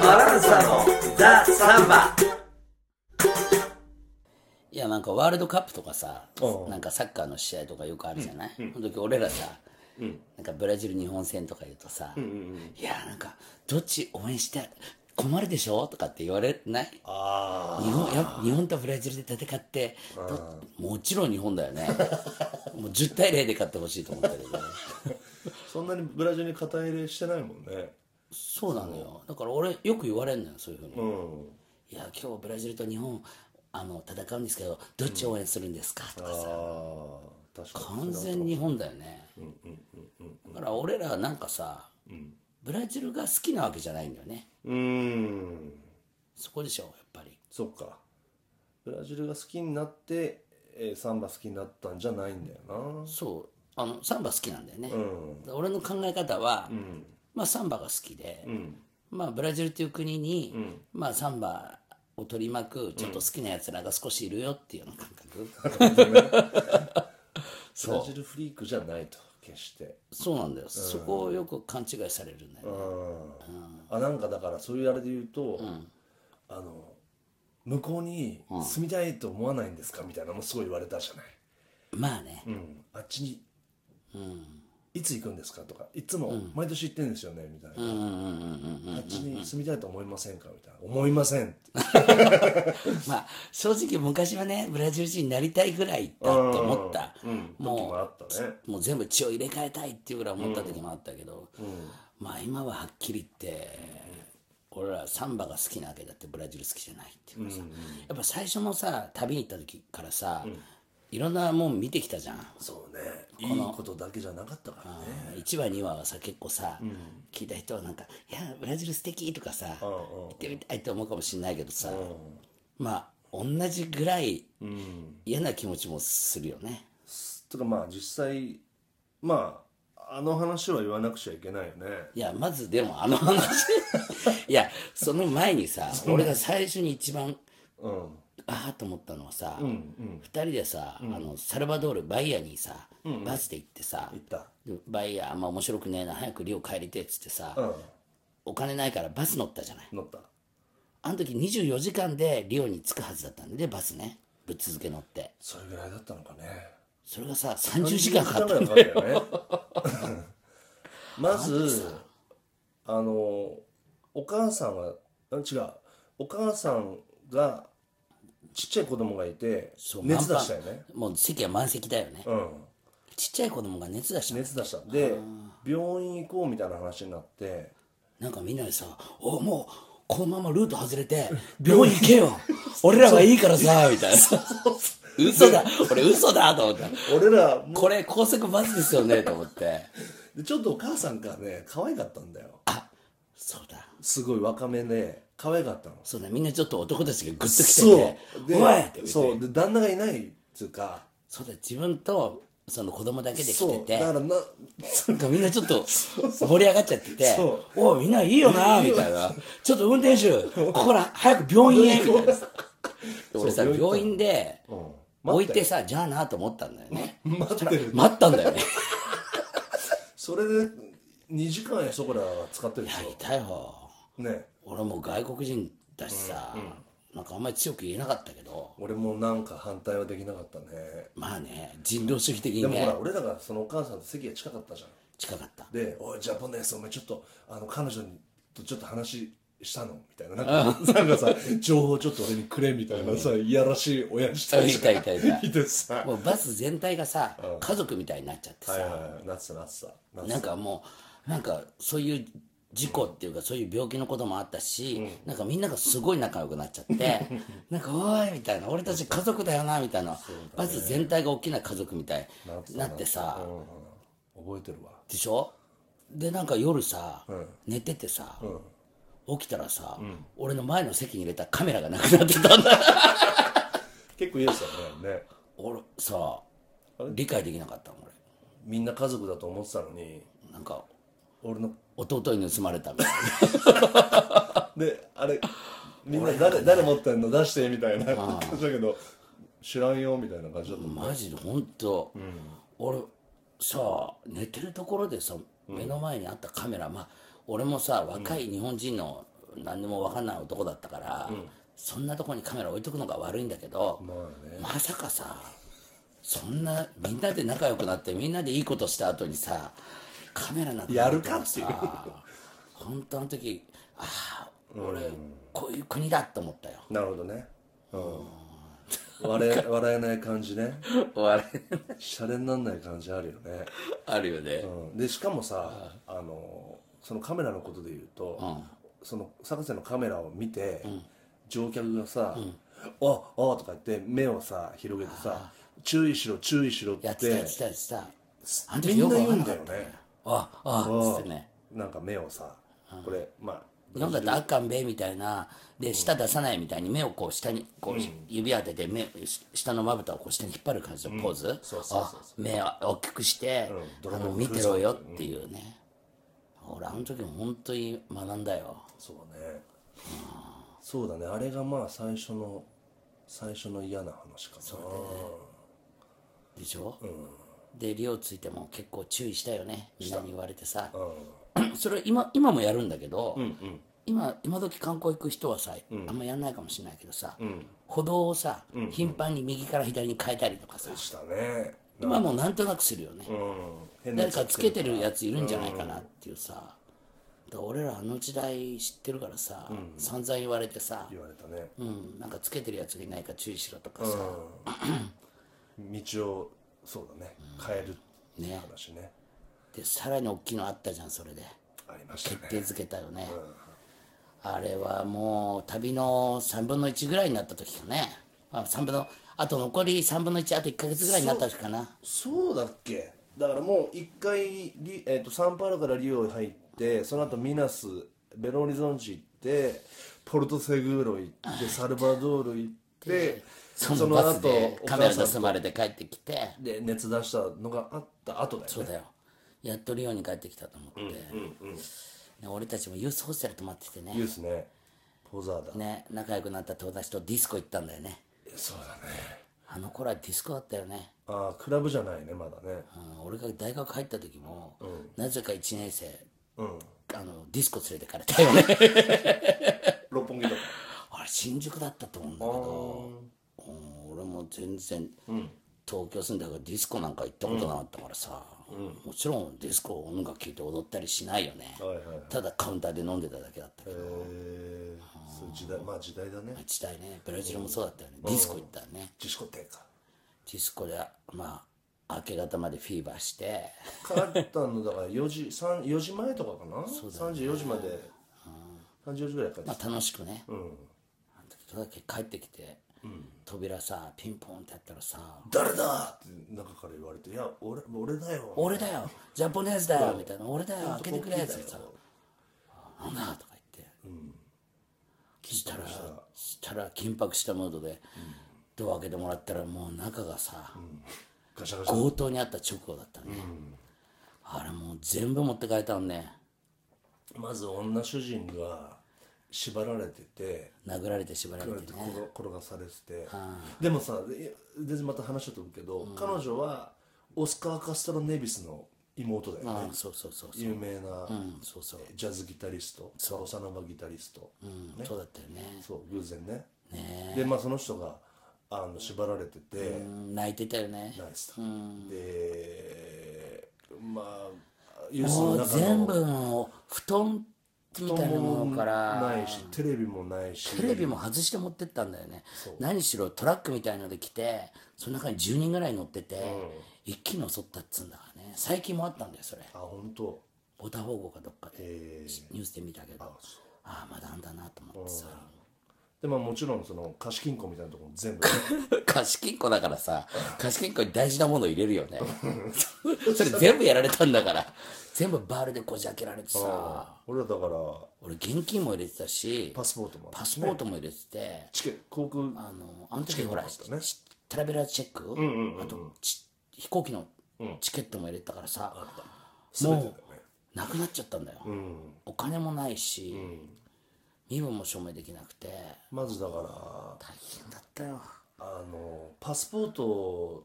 バランサのザ・サンバ。いやなんかワールドカップとかさうん。なんかサッカーの試合とかよくあるじゃない、その時俺らさ、なんかブラジル日本戦とか言うとさ、いやなんかどっち応援して困るでしょ？とかって言われない？あ日本や日本とブラジルで戦ってどもちろん日本だよね。もう10対0で勝ってほしいと思ったけどそんなにブラジルに肩入れしてないもんね。そうなのよ。だから俺よく言われるのよそういうふうに、うん。いや今日ブラジルと日本あの戦うんですけどどっち応援するんですか？とかさ、ああ確かに。完全に日本だよね。だから俺らなんかさ、ブラジルが好きなわけじゃないんだよね。うーん。そこでしょやっぱり。そっか。ブラジルが好きになって、えーサンバ好きになったんじゃないんだよな。そう。あのサンバ好きなんだよね、うん。俺の考え方は、まあサンバが好きで、まあブラジルっていう国に、まあサンバを取り巻くちょっと好きなやつらが少しいるよっていうような感覚、ブラジルフリークじゃないと決して。そうなんだよ、そこをよく勘違いされるんだよね、あなんかだからそういうあれで言うと、あの向こうに住みたいと思わないんですかみたいなのもすごい言われたじゃない、まあね、うん、あっちに、いつ行くんですかとかいつも毎年行ってんですよねみたいな、あっちに住みたいと思いませんか？みたいな思いません まあ正直昔はねブラジル人になりたいぐらいだって思った、うん。時ももあったね。うもう全部血を入れ替えたいっていうぐらい思った時もあったけど、まあ今ははっきり言って、俺らサンバが好きなわけだってブラジル好きじゃないっていうかさ、やっぱ最初のさ旅に行った時からさ、いろんなもん見てきたじゃん。そうね。いいことだけじゃなかったからね。1話2話はさ結構さ、聞いた人はなんか「いやブラジル素敵とかさ、行ってみたいと思うかもしれないけどさ、まあ同じぐらい嫌な気持ちもするよね、とかまあ実際まああの話は言わなくちゃいけないよね。いやまずでもあの話。いやその前にさ俺が最初に一番うんああと思ったのはさ、二人でさ、あのサルバドールバイヤーにさ、バスで行ってさ、バイヤーあんま面白くねえな早くリオ帰りてえっつってさ、うん。お金ないからバス乗ったじゃない。乗った。あの時24時間でリオに着くはずだったんでバスねぶっ続け乗って。それぐらいだったのかね。それがさ30時間かかった30時間ぐらいかかったよね。まずあのお母さんはあ違う。お母さんがちっちゃい子供がいて熱出したよね。もう席は満席だよね、うん。ちっちゃい子供が熱出した。の熱出した。で病院行こうみたいな話になってなんかみんなでさ「おもうこのままルート外れて病院行けよ。俺らはいいからさ」みたいな。嘘だ。俺嘘だと思った。俺らもこれ高速バスですよねと思って。でちょっとお母さんがね可愛かったんだよ。そうだすごい若めで可愛かったの。そうだみんなちょっと男たちがグッと来てそう。て「でおい!」ってそう。で旦那がいないっつうか。そうだ自分とその子供だけで来てて。だからななんかみんなちょっと盛り上がっちゃってて。そ「おいみんないいよな」みたいな「ちょっと運転手ここら早く病院へ」みたいな。で俺さ病院でうん。置いてさじゃあなと思ったんだよね。待ってる。待ったんだよね。それで2時間やそこら使ってるでしいたよょね。俺もう外国人だしさ、なんかあんまり強く言えなかったけど。俺もなんか反対はできなかったね。まあね人道主義的にね。でもほら俺らがそのお母さんと席が近かったじゃん。近かった。で「おいジャポネスお前ちょっとあの彼女とちょっと話したの?」みたいな。なんかなんかさ情報ちょっと俺にくれみたいなさいやらしい親父たちいたいたいた。いてさ。もうバス全体がさ家族みたいになっちゃってさ、はいはいはい。なってた。なってた。なんかもうなんかそういう事故っていうかそういう病気のこともあったし、なんかみんながすごい仲良くなっちゃって なんか「おい!」みたいな「俺たち家族だよな」みたいな、バス全体が大きな家族みたいになってさ、うん覚えてるわ。でしょ？でなんか夜さ、寝ててさ、起きたらさ、俺の前の席に入れたカメラがなくなってたんだ 結構いいですよねね。俺さ理解できなかったの俺。みんな家族だと思ってたのになんか俺の弟に盗まれたみたいな。であれみんな誰誰持ってんの？出してみたいな。感じだけど知らんよみたいな感じだった。マジで本当、俺さ寝てるところでさ目の前にあったカメラ、まあ俺もさ若い日本人の何でも分かんない男だったから、そんなとこにカメラ置いとくのが悪いんだけど、まあね。まさかさそんなみんなで仲良くなってみんなでいいことした後にさカメラなくなやるかっていう。さ本当あの時ああ俺、こういう国だって思ったよ。なるほどね。うん。笑え笑えない感じね。笑シャレになんない感じあるよね、あるよね、うん、でしかもさあのそのカメラのことで言うと、その博士のカメラを見て、乗客がさ「ああ」とか言って目をさ広げてさ「注意しろ注意しろ」って。やってたやってたやってた。あのみんな言うんだよねああっつってねなんか目をさこれまあ日本だとあかんべみたいな。で舌出さないみたいに目をこう下にこう指当てて目し下のまぶたをこう下に引っ張る感じのポーズ。そうそうそうあ目を大きくしてうん。あの見てろよっていうね。俺あの時も本当に学んだよ。そうね。そうだね。あれがまあ最初の最初の嫌な話かな。でしょ？でリオついても結構注意したよね。みんなに言われてさ。それ今今もやるんだけど今今時観光行く人はさあんまやんないかもしれないけどさ歩道をさ頻繁に右から左に変えたりとかさしたね。今もうなんとなくするよね、誰かつけてるやついるんじゃないかなっていうさ、だ俺らあの時代知ってるからさ、散々言われてさ、言われたね。うん、なんかつけてるやつがいないか注意しろとかさ、道をそうだね。変えるっていう話ね。でさらに大きいのあったじゃんそれで。ありましたね。決定づけたよね、あれはもう旅の3分の1ぐらいになった時かね、あ、3分のあと残り3分の1あと1か月ぐらいになった時かな。そうだっけ？だからもう一回リ、えー、とサンパウロからリオ入ってその後ミナスベロリゾンチ行ってポルトセグーロ行って。サルバドール行ってそのバスでおカメラ盗まれて帰ってきて。で熱出したのがあった後だよね。そうだよ。やっとリオに帰ってきたと思って、ね俺たちもユースホステル泊まっててね。ユースね。ポザーダ、ね仲良くなった友達とディスコ行ったんだよね。そうだね。あの頃はディスコだったよね、ああクラブじゃないねまだね。うん、俺が大学入った時も、なぜか1年生うん。あのディスコ連れてかれたよね。六本木とか。あれ新宿だったと思うんだけど、も全然、東京住んだからディスコなんか行ったことなかったからさ、もちろんディスコ音楽聴いて踊ったりしないよね、ただカウンターで飲んでただけだったけど、えー、そういう時代まあ時代だね。時代ね。ブラジルもそうだったよね、ディスコ行ったらね。自粛低下ディスコでまあ明け方までフィーバーして。帰ったのだから4時3 4時前とかかな、3時4時まで。3時4時ぐらい帰ってまきあ楽しくね、た、うん、あの時だけ帰ってきて、扉さピンポンってやったらさ誰だ？って中から言われて「いや俺俺だよ」俺だよ。ジャポネーズだよ。みたいな。俺だよ。開けてくれってさ。なんだとか言って、したらしたら緊迫したムードで、ドア開けてもらったらもう中がさ、ガシャガシャ。強盗にあった直後だったね、あれもう全部持って帰ったのねまず女主人が縛られてて殴られて縛られててね転転がされてて。でもさ全然また話は飛ぶけど、彼女はオスカー・カストロ・ネビスの妹だよね、うんそうそうそうそう。有名なうんそうそう、ジャズギタリストボサノバギタリスト、うんそうだったよね。そう偶然ね。ねでまあその人があの縛られてて、うん泣いてたよね。ナイスだ、でまあ全部の布団みたいなものからないしテレビもないし。テレビも外して持ってったんだよね。何しろトラックみたいので来てその中に10人ぐらい乗ってて、一気に襲ったっつうんだからね。最近もあったんだよそれ。あ本当？ボタフォーゴかどっかで。え。ーニュースで見たけど。ああまだあんだなと思ってさ。でまあもちろんその貸金庫みたいなところも全部 貸金庫だからさ 貸金庫に大事なもの入れるよね。それ全部やられたんだから全部バールでこじ開けられてさ。俺らだから俺現金も入れてたしパスポートもパスポートも入れてて、チケ航空あのあの時ほら、ね。しトラベラーチェック、あとち飛行機のチケットも入れてたからさ、全てだよねなくなっちゃったんだよ、うん。お金もないし、身分も証明できなくて。まずだから大変だったよ。あのパスポートを、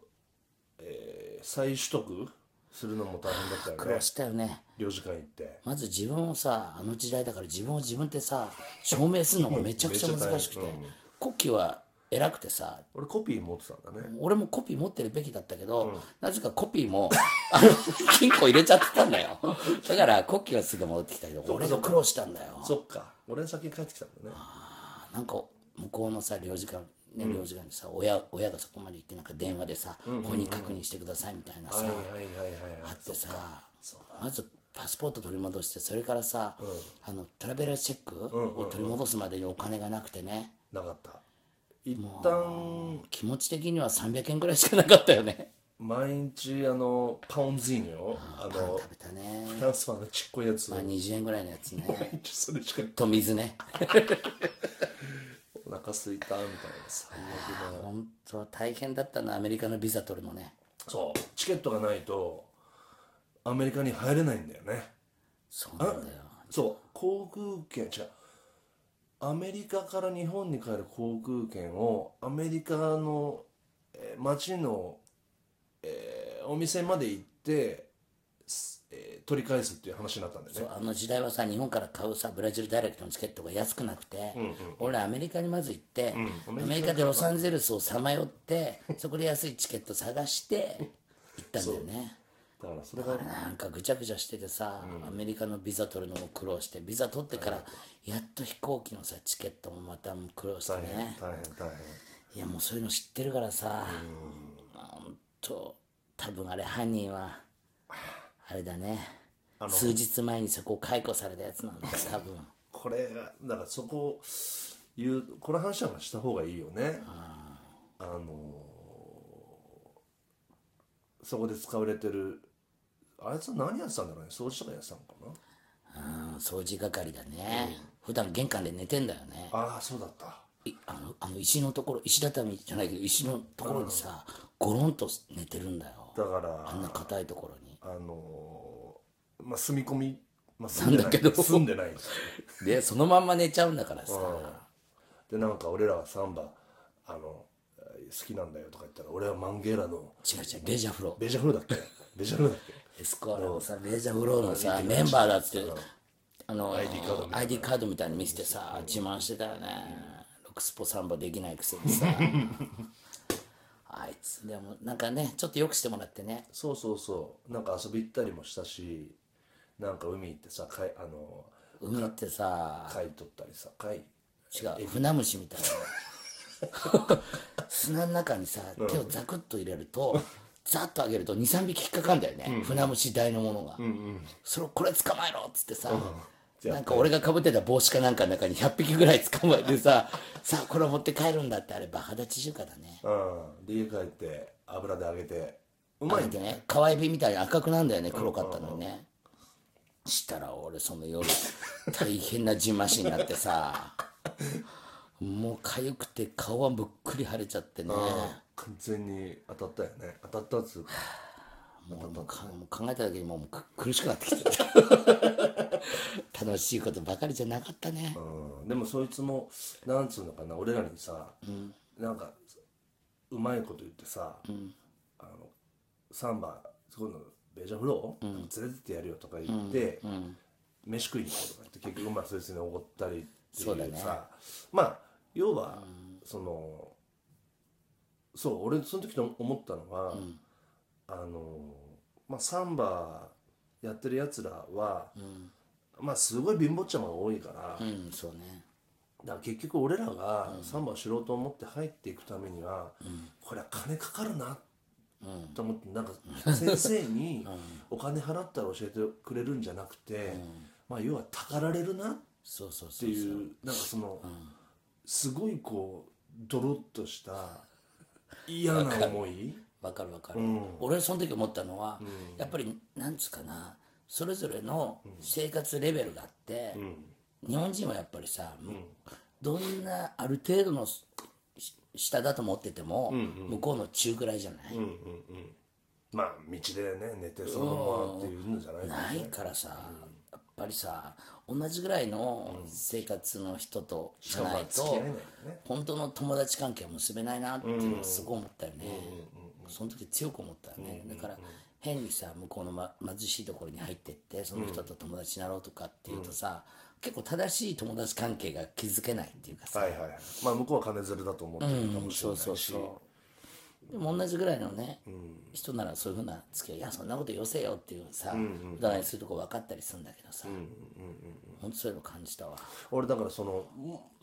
えー再取得？するのも大変だったよ苦労ねしたよね。領事館行って。まず自分をさあの時代だから自分を自分ってさ証明するのがめちゃくちゃ難しくて、めっちゃ大変。国旗は偉くてさ。俺コピー持ってたんだね。俺もコピー持ってるべきだったけど、なぜかコピーもあの金庫入れちゃってたんだよ。だから国旗はすぐ戻ってきたけど俺が苦労したんだよ。そっか。俺先に帰ってきたんだね。なんか向こうのさ領事館ね、領事館にさ親親がそこまで行ってなんか電話でさ、本人確認してくださいみたいなさ、あってさまずパスポート取り戻してそれからさ、あのトラベラーチェックを取り戻すまでにお金がなくてね。なかった。一旦。気持ち的には300円ぐらいしかなかったよね。毎日あのパウンズイーニョあの食べたね。フランスパンのちっこいやつ。まあ20円ぐらいのやつね。毎日それしか。と水ねお腹すいたみたいな最悪な。本当大変だったなアメリカのビザ取るのね。そう。チケットがないとアメリカに入れないんだよね。そうなんだよ。そう。航空券違う。アメリカから日本に帰る航空券をアメリカの、えー街の、えーお店まで行って、すえー取り返すっていう話になったんだよね。そうあの時代はさ日本から買うさブラジルダイレクトのチケットが安くなくて、俺アメリカにまず行って、アメリカでロサンゼルスをさまよってそこで安いチケット探して行ったんだよね。だからそれがなんかぐちゃぐちゃしててさ、アメリカのビザ取るのも苦労してビザ取ってからやっと飛行機のさチケットもまた苦労してね。大変大変いやもうそういうの知ってるからさほんと多分あれ犯人はあれだね。数日前にそこを解雇されたやつなんだよ 多分。これがだからそこ言うこの話はした方がいいよね。あのーそこで使われてるあいつは何やってたんだろうね。掃除とかやってたのかな。うん掃除係だね、普段玄関で寝てんだよね。ああそうだった。いあのあの石のところ石畳じゃないけど石のところにさ、ゴロンと寝てるんだよ。だからあんな硬いところにあのーまあ住み込み、まあ、住んでない。なんだけど。住んでないんですよ。でそのまんま寝ちゃうんだからさ、でなんか俺らはサンバあの好きなんだよとか言ったら俺はマンゲーラの違う違うベジャフロベジャフルだっけ？ベジャフルだっけ？エスコアラのさベジャフローのさメンバーだってあの ID カード ID カードみたいに見せてさ自慢してたよね。ロクスポサンバできないくせにさ あいつでもなんかねちょっとよくしてもらってね。そうそうそう。なんか遊び行ったりもしたしなんか海行ってさ貝あの海ってさ貝取ったりさ貝？違う船虫みたいな。砂の中にさ手をザクッと入れると、ザッと上げると23匹引っかかんだよね、船虫大のものが、それをこれ捕まえろっつってさ、じなんか俺がかぶってた帽子かなんかの中に100匹ぐらい捕まえてさ さあこれを持って帰るんだってあれバカ立ち中華だね。うん。で家帰って油で揚げてうまいね。川エビみたいに赤くなんだよね黒かったのにね。したら俺その夜大変なじんましになってさ もう痒くて顔はむっくり腫れちゃってね。完全に当たったよね。当たったっつうかもうもうかもう考えただけでもうく苦しくなってきて 楽しいことばかりじゃなかったね。うん。でもそいつもなんつうのかな俺らにさ、なんかうまいこと言ってさ、あのサンバ今度ベジャフロー、連れてってやるよとか言って、飯食いに行こうとか言って結局まあそいつにおごったりっていうさまあ要は、そのそう俺その時と思ったのは、あのまあサンバやってるやつらは、まあすごい貧乏ちゃまが多いから、うんそうね。だから結局俺らがサンバを知ろうと思って入っていくためには、これは金かかるなと思ってなんか 先生にお金払ったら教えてくれるんじゃなくて、まあ要はたかられるなっそうそうてそういう。なんかその、すごいこうドロッとした嫌な思いわかるわかる、俺その時思ったのは、やっぱりなんつうかなそれぞれの生活レベルがあって、日本人はやっぱりさ、どんなある程度のし下だと思ってても、向こうの中ぐらいじゃない、まあ道でね寝てそのままっていうんじゃないないからさ、やっぱりさ同じぐらいの生活の人とじゃないと、本当の友達関係は結べないなっていうのをすごい思ったよね、その時強く思ったよね、だから変にさ向こうの、ま、貧しいところに入ってってその人と友達になろうとかっていうとさ、結構正しい友達関係が築けないっていうかさ、はいはいはい。まあ向こうは金づるだと思ってるかもしれないし、そうそうそう。でも同じぐらいのね、人ならそういうふうな付き合いいやそんなことよせよっていうさ、お互いするとこ分かったりするんだけどさ、ほんとそういうの感じたわ。俺だからその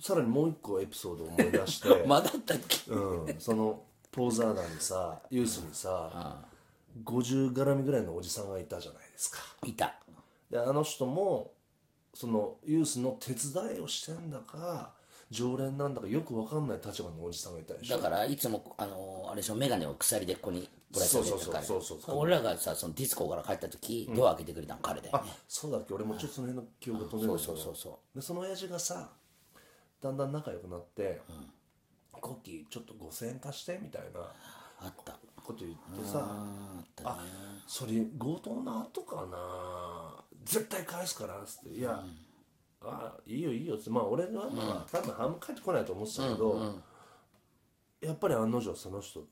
さらにもう一個エピソードを思い出して、まだあったっけ？うん、そのポーザー団にさユースにさ、50絡みぐらいのおじさんがいたじゃないですか。いた。であの人もそのユースの手伝いをしてんだか常連なんだかよくわかんない立場のおじさんがいたでしょ。だからいつもあのあれでしょ眼鏡を鎖でここにぶら下げてたからそうそうそうそう。俺らがさそのディスコから帰った時、ドア開けてくれたの彼だよねそうだっけ。俺もちょっとその辺の記憶が飛んでるんだけど。そうそうそうでその親父がさだんだん仲良くなって「コッキーちょっと5000円貸して」みたいなあった。こと言ってさ。ああそれ強盗の後かな。絶対返すからっつって「いや、あいいよいいよ」っつって。まあ俺はまあ、多分半分帰ってこないと思ってたけど、やっぱり案の定その人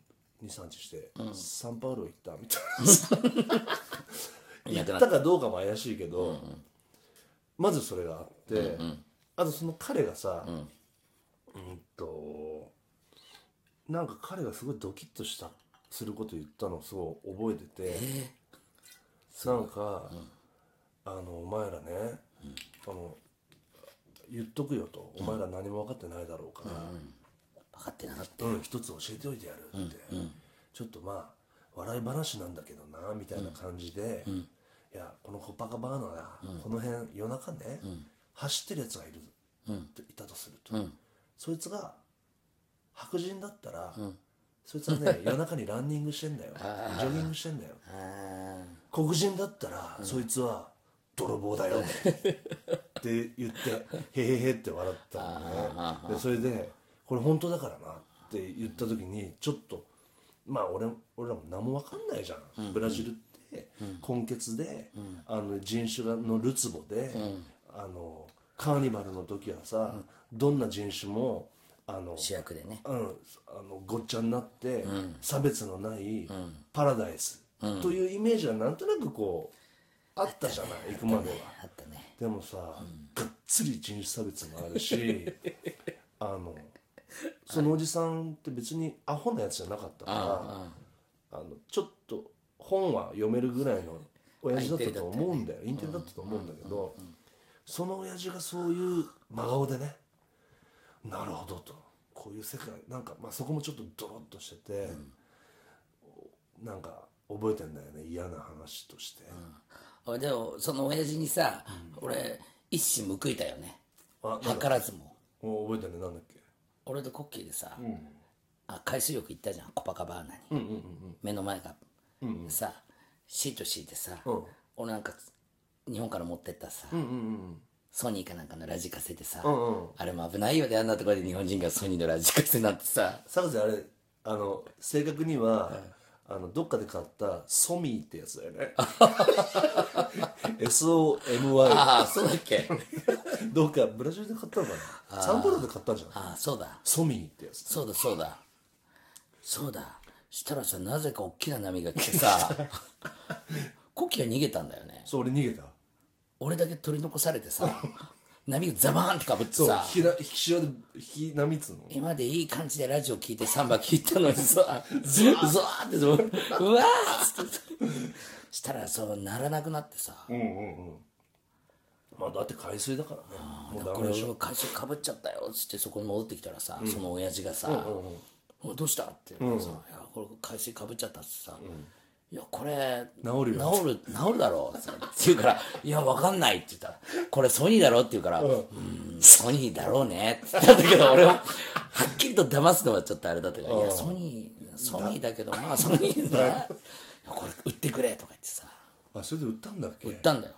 23日して、サンパウロ行ったみたいな。行ったかどうかも怪しいけど、まずそれがあって、あとその彼がさ、うん、となんか彼がすごいドキッとしたすること言ったのをすごい覚えてて、なんか、あのお前らね、あの言っとくよと、お前ら何も分かってないだろうから、分かってなかった。うん、一つ教えておいてやるって、ちょっとまあ笑い話なんだけどなみたいな感じで、いやこのコパカバーナが、この辺夜中ね、走ってるやつがいる、といたとすると、そいつが白人だったら、そいつはね 夜中にランニングしてんだよ。ジョギングしてんだよ。あ黒人だったら、そいつは泥棒だよ。って言ってへへへって笑ったのね。でそれでこれ本当だからなって言った時にちょっとまあ俺俺らも何も分かんないじゃん、ブラジルって根血で、あの人種がのるつぼで、あのカーニバルの時はさ、どんな人種もあの主役でね。うん、あのごっちゃになって、差別のないパラダイス、というイメージはなんとなくこうあったじゃない、行くまでは。あったね。でもさ、がっつり人種差別もあるし あのそのおじさんって別にアホなやつじゃなかったからあのちょっと本は読めるぐらいの親父だったと思うんだよ。インテリだったと思うんだけどその親父がそういう真顔でねなるほどと。こういう世界なんか、まあ、そこもちょっとドロッとしてて、なんか覚えてんだよね。嫌な話として、俺でもその親父にさ、俺一矢報いたよね。あ図らずも。もう覚えてんねなんだっけ？俺とコッキーでさ、あ海水浴行ったじゃん。コパカバーナに、目の前が、さシート敷いてさ、俺なんか日本から持ってったさ、ソニーかなんかのラジカセでさ、あれも危ないよね。あんなところで日本人がソニーのラジカセなんてさ。サクセあれあの正確には、あのどっかで買ったソミーってやつだよね。SOMY ああそうだっけ？どっかブラジルで買ったのかな？サンパウロで買ったんじゃんああそうだ。ソミーってやつ。そうだそうだ。そうだ。したらさなぜか大きな波が来てさコッキーが逃げたんだよね。そう俺逃げた俺だけ取り残されてさ波がザバーンってかぶってさ引きな引き潮で引き波っつうの。今までいい感じでラジオ聞いてサンバ聞いたのにさ ズワーってそううわーっつって。したらそうならなくなってさ、まあだって海水だからね。もうダこメでしょ。れを会社かぶっちゃったよっつってそこに戻ってきたらさ、その親父がさ「おどうした?」ってさ「いやこれ海水かぶっちゃった」ってさ「いやこれ治るよ。治る治るだろ」って言うから「いやわかんない」って言った。ら「これソニーだろ?」って言うから「うん。ソニーだろうね」って言ったんだけど俺ははっきりと騙すのはちょっとあれだったから「いやソニーソニーだけどまあソニーだ。これ売ってくれ」とか言ってさ。あそれで売ったんだっけ？売ったんだよ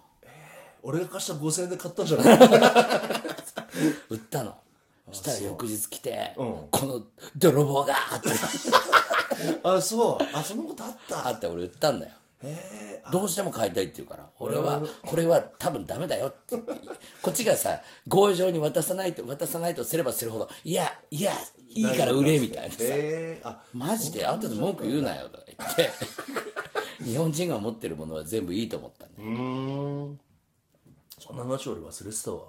俺が貸した5000円で買ったんじゃない？売ったの。そしたら翌日来て、この泥棒がって。あそう。あそのことあった。あって俺売ったんだよ。どうしても買いたいって言うから俺はこれは多分ダメだよって。こっちがさ強情に渡さないと渡さないとすればするほどいやいやいいから売れみたいなさ。マジで？後で文句言うなよとか言って。日本人が持ってるものは全部いいと思ったんだよ。うん。そんな話俺忘れてたわ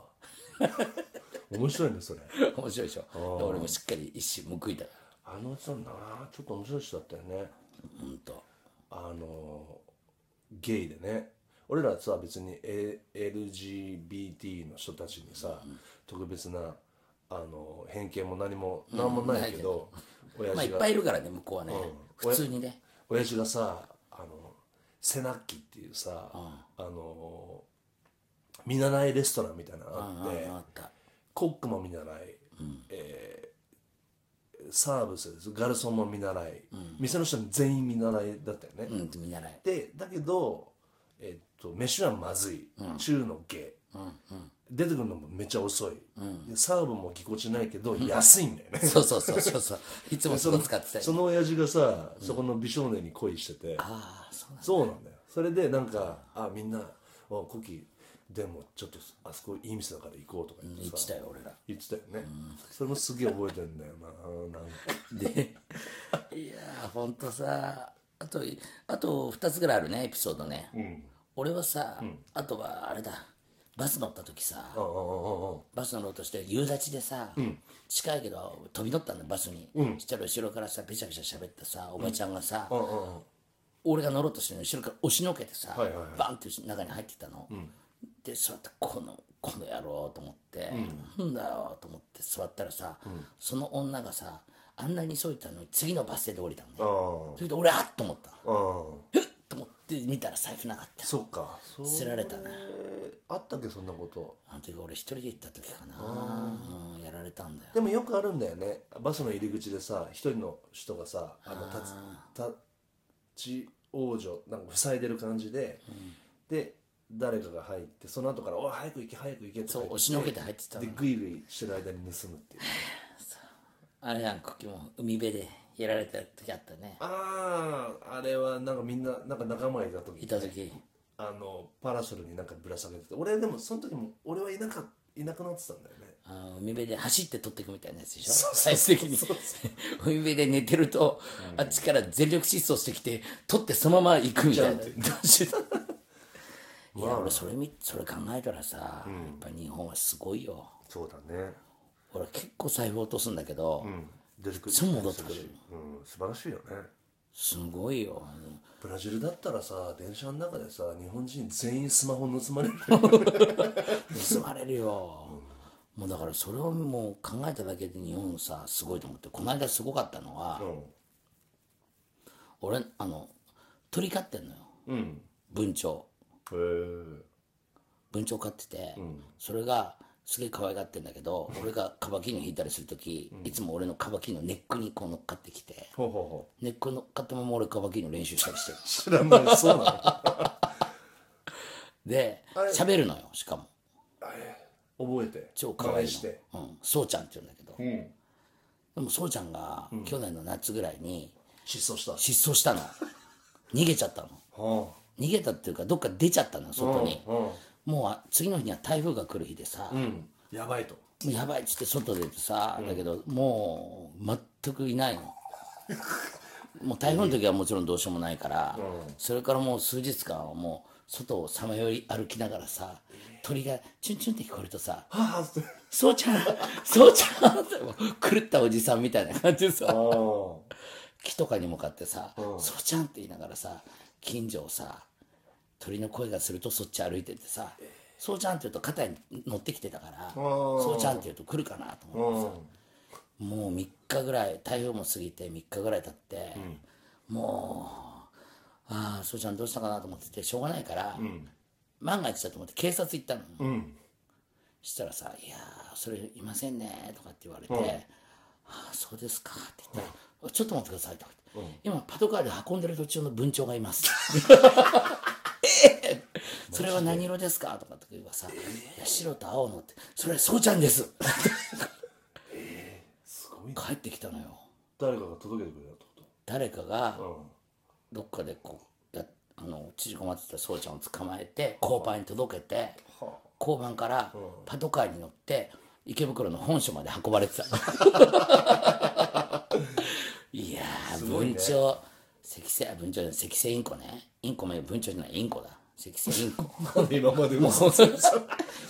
面白いねそれ。面白いでしょ。で俺もしっかり一瞬報いた。からあの人なちょっと面白い人だったよね。ほんと。あのゲイでね。俺らさ別に、A、LGBT の人たちにさ、特別なあの偏見も何も何もないけど、親まあいっ父が、ぱいいるからね向こうはね、普通にね。親父がさあのセナッキっていうさ、あの見習いレストランみたいなのがあって、あったコックも見習い、えーサービスです。ガルソンも見習い、店の人全員見習いだったよね、うん見習い。でだけど、えっと飯はまずい、中のゲ出てくるのもめっちゃ遅い、でサーブもぎこちないけど安いんだよね、そうそうそうそうそう。いつもそこ使ってたよ その親父がさ、そこの美少年に恋してて。ああそうなんだ。そうなんだよ。それでなんかあみんな「おコキでもちょっとあそこいい店だから行こう」とか言って言ってさ、たよ俺ら。言ってたよね、それもすげえ覚えてんだよななんか。でいやーほんとさあとあと2つぐらいあるねエピソードね、俺はさ、あとはあれだ。バス乗った時さ、うんうんうんうんバス乗ろうとして夕立でさ、近いけど飛び乗ったんだバスに、したら後ろからさべちゃべちゃ喋ったさおばちゃんがさ、うんうんうん俺が乗ろうとしてるの後ろから押しのけてさ、バンって中に入ってきたの、で座ってこのこの野郎と思って、なんだよと思って座ったらさ、その女がさあんなに急いでたのに次のバス停で降りたんだよ、あ。それで俺あっと思った。あえっと思って見たら財布なかった。そっか。そ捨てられたね。あったっけそんなこと。あの時俺一人で行った時かな、うん、やられたんだよ。でもよくあるんだよね。バスの入り口でさ一人の人がさあの立ち往生なんか塞いでる感じで、で誰かが入ってその後から「おい早く行け早く行け」とかそう押しのけて入ってたの。でグイグイしてる間に盗むっていう。あれやん時も海辺でやられた時あったね。あああれはなんかみんななんか仲間いた時いた時。あのパラソルになんかぶら下げてて俺でもその時も俺はいなかいなくなってたんだよね。あの海辺で走って取っていくみたいなやつでしょ？そうそう最終的に。海辺で寝てると、あっちから全力疾走してきて取ってそのまま行くみたいないや俺それ見それ考えたらさ、やっぱ日本はすごいよ。そうだね。俺結構財布落とすんだけど、うん。出てくるすぐ戻ってくる。うん。素晴らしいよね。すごいよ。ブラジルだったらさ電車の中でさ日本人全員スマホ盗まれる。盗まれるよ、もうだからそれをもう考えただけで日本さすごいと思って。この間すごかったのは、俺あの鳥飼ってんのよ。うん。文鳥文鳥飼ってて、それがすげえ可愛がってんだけど、俺がカバキリン引いたりする時、いつも俺のカバキリンのネックにこう乗っかってきてほうほうほネック乗っかったまま俺カバキリンの練習したりして。るう知らないそうなで喋るのよしかも。の覚えて。超可愛いの。うん。そうちゃんって言うんだけど、うん。でもそうちゃんが去年の夏ぐらいに失踪した。失踪したの。逃げちゃったの。は逃げたっていうかどっか出ちゃったのよ外に。あうん。もうあ次の日には台風が来る日でさ、うん。やばいと。やばいっつって外出てさ、だけどもう全くいないの。もう台風の時はもちろんどうしようもないから、それからもう数日間はもう外をさまよい歩きながらさ鳥がチュンチュンって聞こえるとさはあ「そう。ちゃんそうちゃん」って狂ったおじさんみたいな感じでさあ木とかに向かってさ「そうちゃん」って言いながらさ近所をさ鳥の声がするとそっち歩いてってさ「そうちゃん」って言うと肩に乗ってきてたから「そうちゃん」って言うと来るかなと思ってさもう3日ぐらい台風も過ぎて3日ぐらい経って、もうああそうちゃんどうしたかなと思っててしょうがないから、万が一だと思って警察行ったの、したらさ「いやーそれいませんね」とかって言われて「ああそうですか」って言ったら「ちょっと待ってください」とか言って、今パトカーで運んでる途中の文鳥がいます」えーそれは何色ですか?」とかって言えばさ「いや白と青の」って「それそうちゃんです」すごい帰ってきたのよ。誰かが届けてくれたってこ誰かがとどっかでこうやあの縮こまってたそうちゃんを捕まえて交番に届けて交番からパトカーに乗って池袋の本所まで運ばれてた いやー文鳥赤星あ文鳥赤星インコね。インコも文鳥じゃないインコだ。赤星インコ。今まで嘘い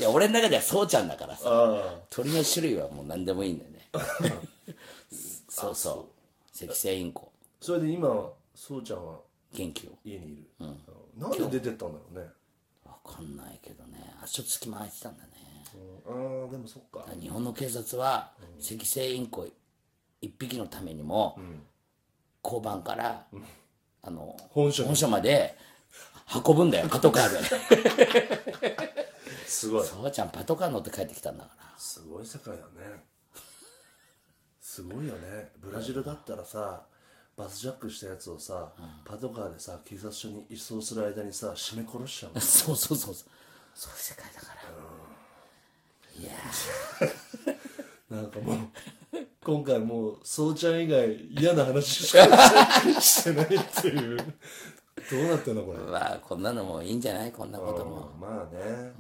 や俺の中ではそうちゃんだからさ。あ鳥の種類はもう何でもいいんだよね。そうそう。赤星インコ。それで今はそうちゃんは元気よ家にいる、なんで出てったんだろうね。分かんないけどね。足をつき回ってたんだね。ああでもそっか。日本の警察は赤星インコ一匹のためにも、交番から、あの本所本所まで運ぶんだよ。パトカーで。すごい。そうちゃんパトカー乗って帰ってきたんだから。すごい世界だね。すごいよね。ブラジルだったらさバスジャックしたやつをさ、パトカーでさ警察署に移送する間にさ締め殺しちゃう そうそうそうそう。そういう世界だから、いや なんかもう今回もうそうちゃん以外嫌な話しかしてないっていう。どうなってんのこれ？ーまあこんなのもいいんじゃない？こんなことも。まあね、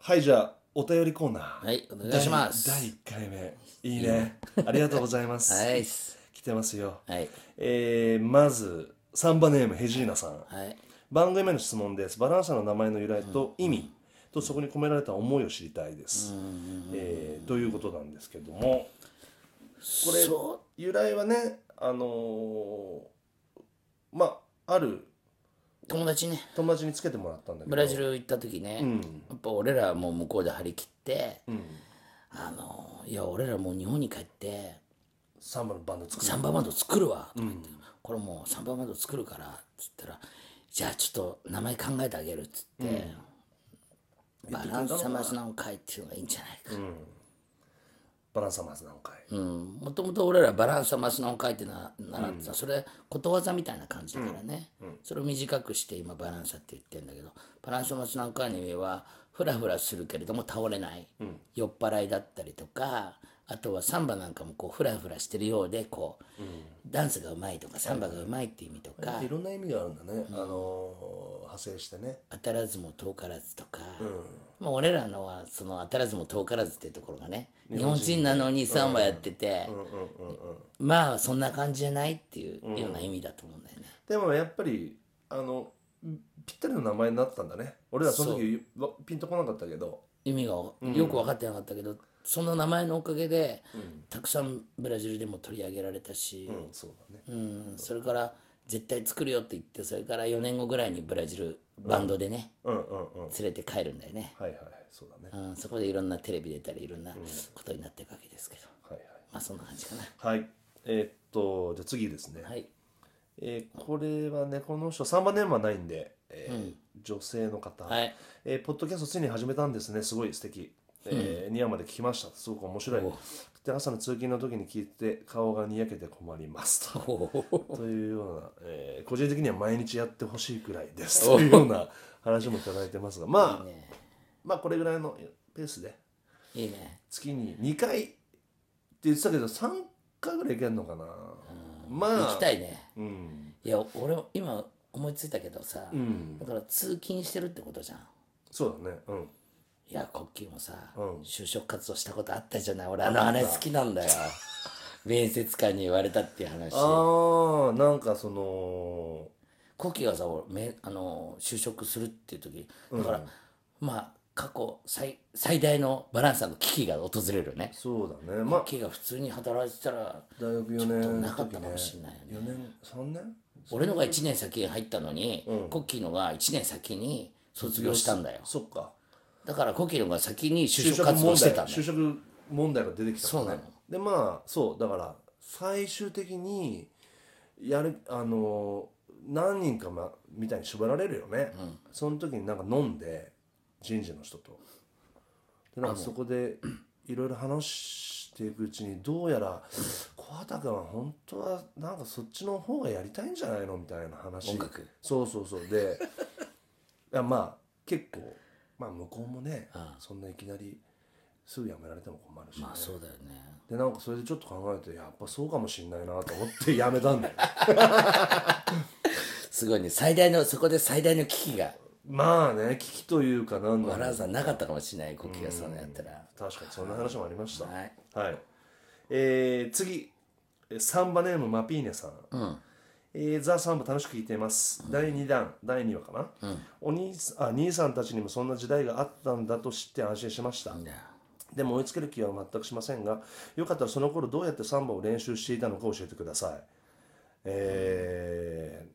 はいじゃあお便りコーナー。はいお願いします。第第1回目。いいね。ありがとうございます、はいっす来てますよ。はい。えー、まずサンバネームヘジーナさん。はい。番組への質問です。バランサの名前の由来と意味とそこに込められた思いを知りたいです、えーということなんですけども。これそ由来はねあのーまあある。う友達ね。友達につけてもらったんだけど。ブラジル行った時ね、やっぱ俺らもう向こうで張り切って、あのいや俺らもう日本に帰ってサンバのバンド作る。サンババンド作るわ。とか言って、これもうサンババンド作るからっつったらじゃあちょっと名前考えてあげるっつって、バランサマスの会っていうのがいいんじゃないか、バランサマーズ何回うん。もともと俺らバランサマスの会ってな習ってた、それことわざみたいな感じだからね、それを短くして今バランサって言ってるんだけどバランサマスの会の意味はフラフラするけれども倒れない、酔っ払いだったりとかあとはサンバなんかもこうフラフラしてるようでこう、ダンスがうまいとかサンバがうまいって意味とか、いろんな意味があるんだね、あのー派生してね。当たらずも遠からずとか、まあ俺らのはその当たらずも遠からずっていうところがね日本人なのにサンバやってて、まあそんな感じじゃないっていうような意味だと思うんだよね、でもやっぱりあのぴったりの名前になったんだね。俺らその時わピンとこなかったけど。意味がよく分かってなかったけど、その名前のおかげで、たくさんブラジルでも取り上げられたし、うんそれから絶対作るよって言ってそれから4年後ぐらいにブラジルバンドでね、うんうんうん。連れて帰るんだよね、はいはいそうだね。うん、そこでいろんなテレビ出たりいろんなことになっていくわけですけど、はいまあそんな感じかな。はい。はいえーっとじゃあ次ですね、はい。えーこれはねこの人3番ネームはないんで、えー女性の方、はい。えーポッドキャストついに始めたんですね。すごい素敵えー、2話まで聞きました。すごく面白いで朝の通勤の時に聞いて顔がにやけて困ります。とというような、えー個人的には毎日やってほしいくらいです。というような 話もいただいてますが。まあまあこれぐらいのペースで。いいね。月に2回って言ってたけど3回ぐらいいけるのかな。まあ。行きたいね。うん。いや俺今思いついたけどさ、ん。だから通勤してるってことじゃん。そうだね。うんいやコッキーもさ、うん。就職活動したことあったじゃない？俺あの話好きなんだよ。面接官に言われたっていう話。ああなんかそのコッキーがさ俺めあの就職するっていう時だから、まあ過去最最大のバランスの危機が訪れるよね。そうだね。まあコッキーが普通に働いてたら大学4年なかったかもしれないよね。4年3年？俺のが1年先に入ったのに、コッキーのが1年先に卒業したんだよ。そっかだからコッキーのが先に就職活動してたんだよ。就職問題が出てきたそうなの。でまあそうだから最終的にやるあの何人か、ま、みたいに縛られるよね、その時になんか飲んで人事の人と。でなんかそこでいろいろ話していくうちにどうやら小畑君は本当はなんかそっちの方がやりたいんじゃないのみたいな話。音楽。そうそうそう。でいやまあ結構まあ向こうもねそんないきなりすぐ辞められても困るし、ね。まあそうだよね。でなんかそれでちょっと考えてやっぱそうかもしんないなと思って 辞めたんだよ。すごいね。最大のそこで最大の危機が。まあね危機というかなんだろう。バランスはなかったかもしれないコッキーがそんなやったら。確かにそんな話もありました。はい。はい。えー次。えーサンバネームマピーネさん、えーザ・サンバ楽しく聞いています、第2弾第2話かな、お兄さんあ兄さんたちにもそんな時代があったんだと知って安心しました、でも追いつける気は全くしませんがよかったらその頃どうやってサンバを練習していたのか教えてください。え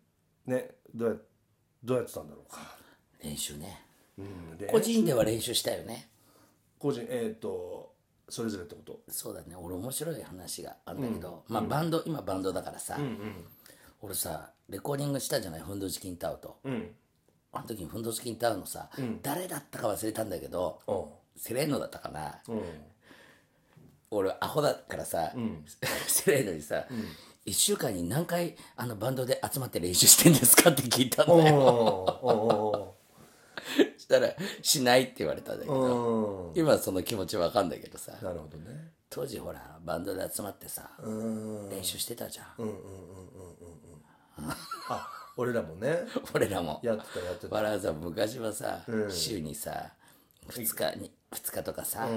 ー、ねどうやどうやってたんだろうか、練習ね。うん、で個人では練習したよね。個人えっ、とそれぞれってこと？そうだね。俺面白い話があるんだけど、まあバンド今バンドだからさ、俺さレコーディングしたじゃない？フンドチキンタウと、うん。あの時にフンドチキンタウのさ、誰だったか忘れたんだけど、おセレーノだったかな、う。ん俺アホだからさ、セレーノにさ、1週間に何回あのバンドで集まって練習してんですかって聞いたんだおよそしたらしないって言われたんだけど、おうん。今はその気持ちわかんだけどさなるほどね。当時ほらバンドで集まってさ、練習してたじゃん、あ俺らもね。俺らも。やってたやってた。わざわざ昔はさ、週にさ2日に2日とかさ、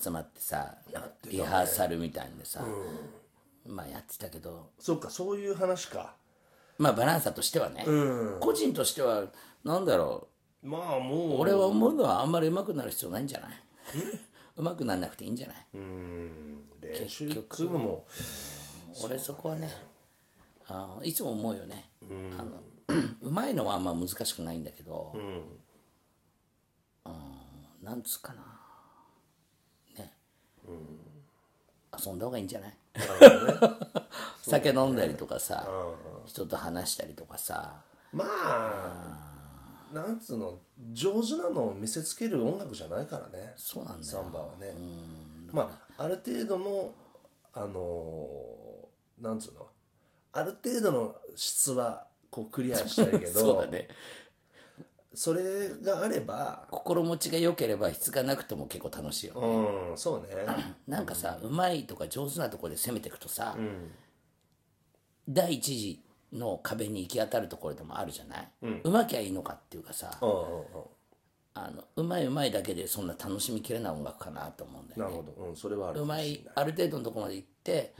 集まってさリハーサルみたいんでさ、まあやってたけど。そっかそういう話か。まあバランサとしてはね、うん。個人としてはなんだろまあもう。う俺は思うのはあんまり上手くなる必要ないんじゃない？上手くならなくていいんじゃない、うん。練習組むも。俺そこはねあいつも思うよね、あの うまいのはあんま難しくないんだけど、うん。なんつうかな。ね、遊んだ方がいいんじゃない？酒飲んだりとかさ、人と話したりとかさ。まあなんつうの上手なのを見せつける音楽じゃないからね。そうなんだサよンバはね。まあある程度のあのーなんつうの？ある程度の質はこうクリアしたいけど そうだね。それがあれば心持ちが良ければ質がなくても結構楽しいよ、うんそうね。なんかさうまいとか上手なところで攻めていくとさ、第一次の壁に行き当たるところでもあるじゃない、うまきゃいいのかっていうかさうんうんうん。あのうまいうまいだけでそんな楽しみきれない音楽かなと思うんだよね。なるほど、うん、それはあるうまい。ある程度のところまで行って、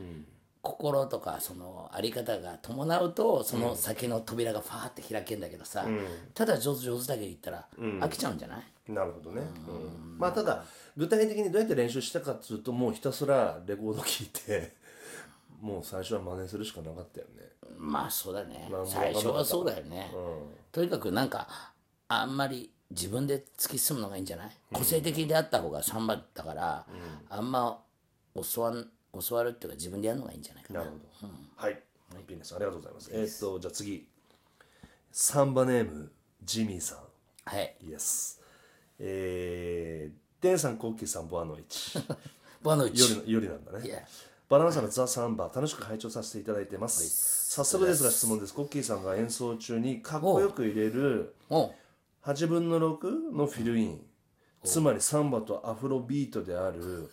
心とかそのあり方が伴うとその先の扉がファーって開けんだけどさ、ただ上手上手だけで言ったら飽きちゃうんじゃない、なるほどね、うん。まあただ具体的にどうやって練習したかっつうともうひたすらレコード聴いて もう最初は真似するしかなかったよね。まあそうだね。まあ最初はそうだよね、うとにかくなんかあんまり自分で突き進むのがいいんじゃない、個性的であった方がサンバだから、あんま教わん教わるっていうか自分でやるのがいいんじゃないかな。なるほど、はい。ピーネスありがとうございます。えーっとじゃあ次。サンバネームジミーさん。はい。イエスえー、デンさんコッキーさんボアノイチ。ボのうち夜の夜なんだね。バナナさんのザ・サンバ楽しく拝聴させていただいてます。早速ですが質問です。コッキーさんが演奏中にかっこよく入れるおう。8分の6のフィルインつまりサンバとアフロビートである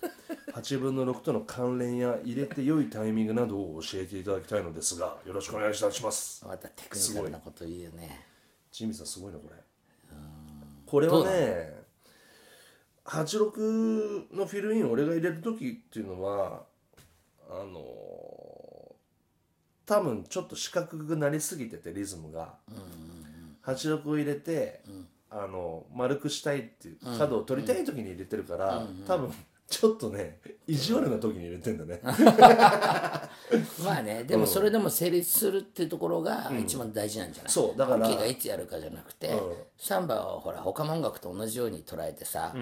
8分の6との関連や入れて良いタイミングなどを教えていただきたいのですがよろしくお願いいたします。またテクニカルなこと言うよねジミーさんすごいなこれ。これはね86のフィルイン俺が入れる時っていうのはあの多分ちょっと四角くなりすぎててリズムが、86を入れて、あの丸くしたいっていう角を取りたい時に入れてるから、多分ちょっとね意地悪な時に入れてんだね。まあねでもそれでも成立するっていうところが一番大事なんじゃない、そうだからがいつやるかじゃなくて、サンバはほら他の音楽と同じように捉えてさ、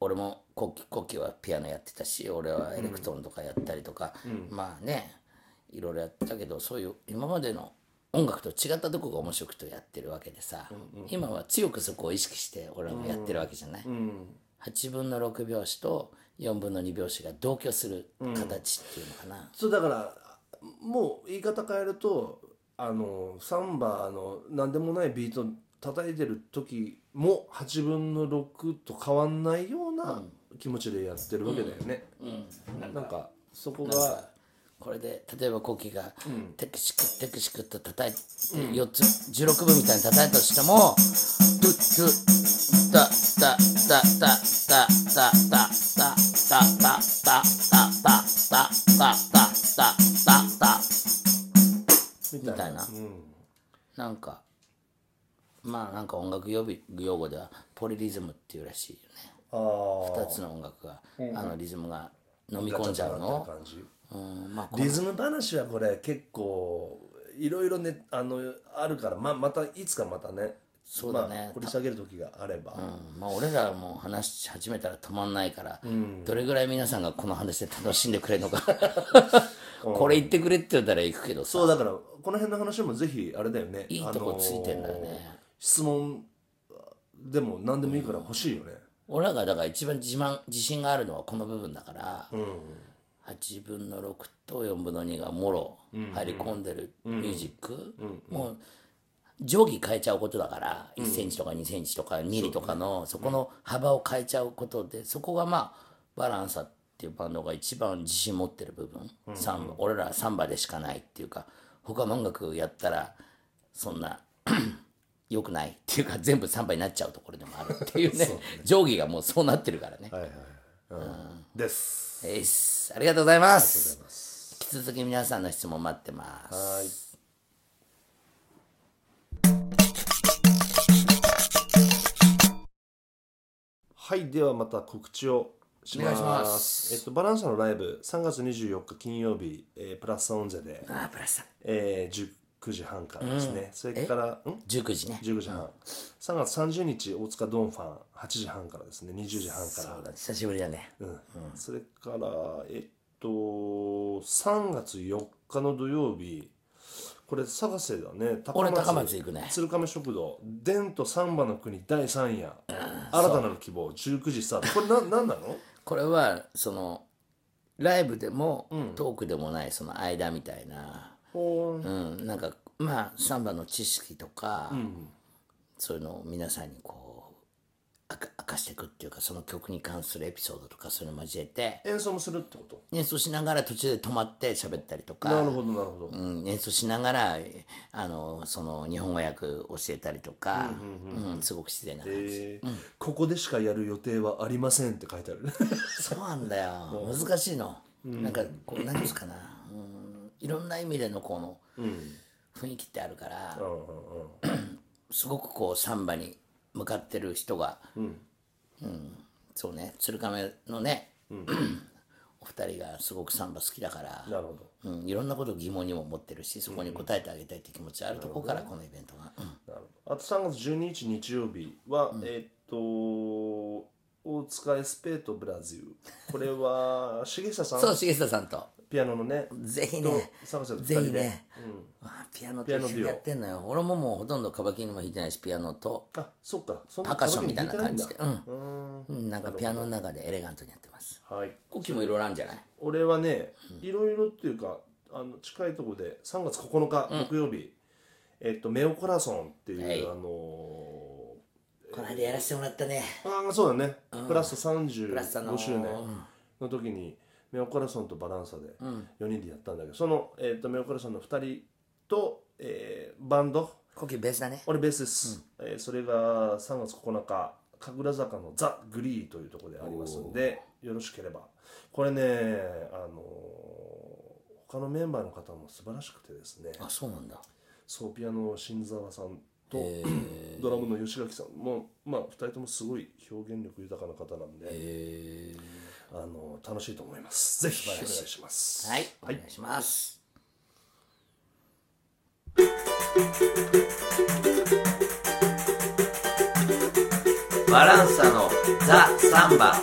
俺もコッキーコはピアノやってたし俺はエレクトーンとかやったりとか、まあねいろいろやってたけどそういう今までの音楽と違ったとこが面白くてやってるわけでさ、今は強くそこを意識して俺らもやってるわけじゃない、8分の6拍子と4分の2拍子が同居する形っていうのかな、そうだからもう言い方変えるとあのサンバの何でもないビート叩いてる時も8分の6と変わんないような気持ちでやってるわけだよね、なんかそこがこれで例えばコキがテクシクテクシクと叩いて4つ16分みたいに叩いたとしても「トゥトゥタタタタタタタタタタタタタタタタタタタ」みたいななんかまあなんか音楽用語ではポリリズムっていうらしいよね2つの音楽があのリズムが飲み込んじゃうのを。うんまあこリズム話はこれ結構いろいろねあのあるからままたいつかまたねそうだね。まあ、掘り下げる時があれば、うんまあ俺らも話し始めたら止まんないから、どれぐらい皆さんがこの話で楽しんでくれるのか。これ言ってくれって言ったら行くけどさ。そうだからこの辺の話もぜひあれだよね。いいとこついてんだよね。あのー質問でも何でもいいから欲しいよね。俺らがだから一番自慢自信があるのはこの部分だから、8分の6と4分の2がもろ入り込んでるミュージック、もう定規変えちゃうことだから1センチとか2センチとか2ミリとかのそこの幅を変えちゃうことでそこがまあバランサっていうバンドが一番自信持ってる部分、サンバ。俺らサンバでしかないっていうか他の音楽やったらそんな 良くないっていうか全部サンバになっちゃうところでもあるってい うね。定規がもうそうなってるからね。はいはい、うん、ですえいっすありがとうございます。引き続き皆さんの質問待ってます。はい。はいではまた告知をします。お願いします。えっと、バランサのライブ。3月24日金曜日、えープラスオンゼで、あープラスえー、19時半からですね、それからん？19時ね。19時半、3月30日大塚ドンファン8時半からですね。20時半から。そうだ久しぶりだね。うん。それからえっと3月4日の土曜日。これ探せだね。高俺高松行くね。鶴亀食堂「伝とサンバの国第3夜。新たなる希望」19時スタート。これな何なの？これはそのライブでも、トークでもないその間みたいなう。んなんかまあサンバの知識とか、そういうのを皆さんにこう明か明かしていくっていうかその曲に関するエピソードとかそういうのを交えて演奏もするってこと？演奏しながら途中で止まって喋ったりとかなるほどなるほど、うん、演奏しながらあのその日本語訳教えたりとか、うんすごく自然な感じ、え。ーここでしかやる予定はありませんって書いてある。ねそうなんだよ。難しいの、なんかこう何ですかな、うん、いろんな意味でのこの雰囲気ってあるから、すごくこうサンバに向かってる人が、うん。そうね鶴亀のね、お二人がすごくサンバ好きだからなるほど。うん、いろんなことを疑問にも持ってるしそこに答えてあげたいって気持ちがあるところからこのイベントが、うん。なるほど。あと3月12日日曜日は、えーっと大塚エスペートブラジル。これは 重久さん？そう重下さんとピアノのねぜひとねぜひね、あピアノと一緒にやってんのよ。俺ももうほとんどカバキにも弾いてないしピアノと。あそっか。パーカッションみたいな感じで。うん、うん、なんかピアノの中でエレガントにやってます。はい。コキもいろいろあるんじゃない？俺はねいろいろっていうかあの近いところで3月9日木曜日、えっとメオコラソンっていう、はい。あのこの間やらせてもらったね。ーああそうだね、プラスプラスあのー35周年の時にメオコラソンとバランサで4人でやったんだけど、その、えっとメオコラソンの2人と、えーバンド。コキベースだね。俺ベースです、えーそれが3月9日神楽坂のザ・グリーというところでありますのでよろしければ。これねあのー他のメンバーの方も素晴らしくてですね。あそうなんだ。そうピアノの新沢さんと、ドラムの吉垣さんもまあ2人ともすごい表現力豊かな方なんで、えあの楽しいと思います。ぜひお願いします。はい。お願いします、バランサのザ・サンバ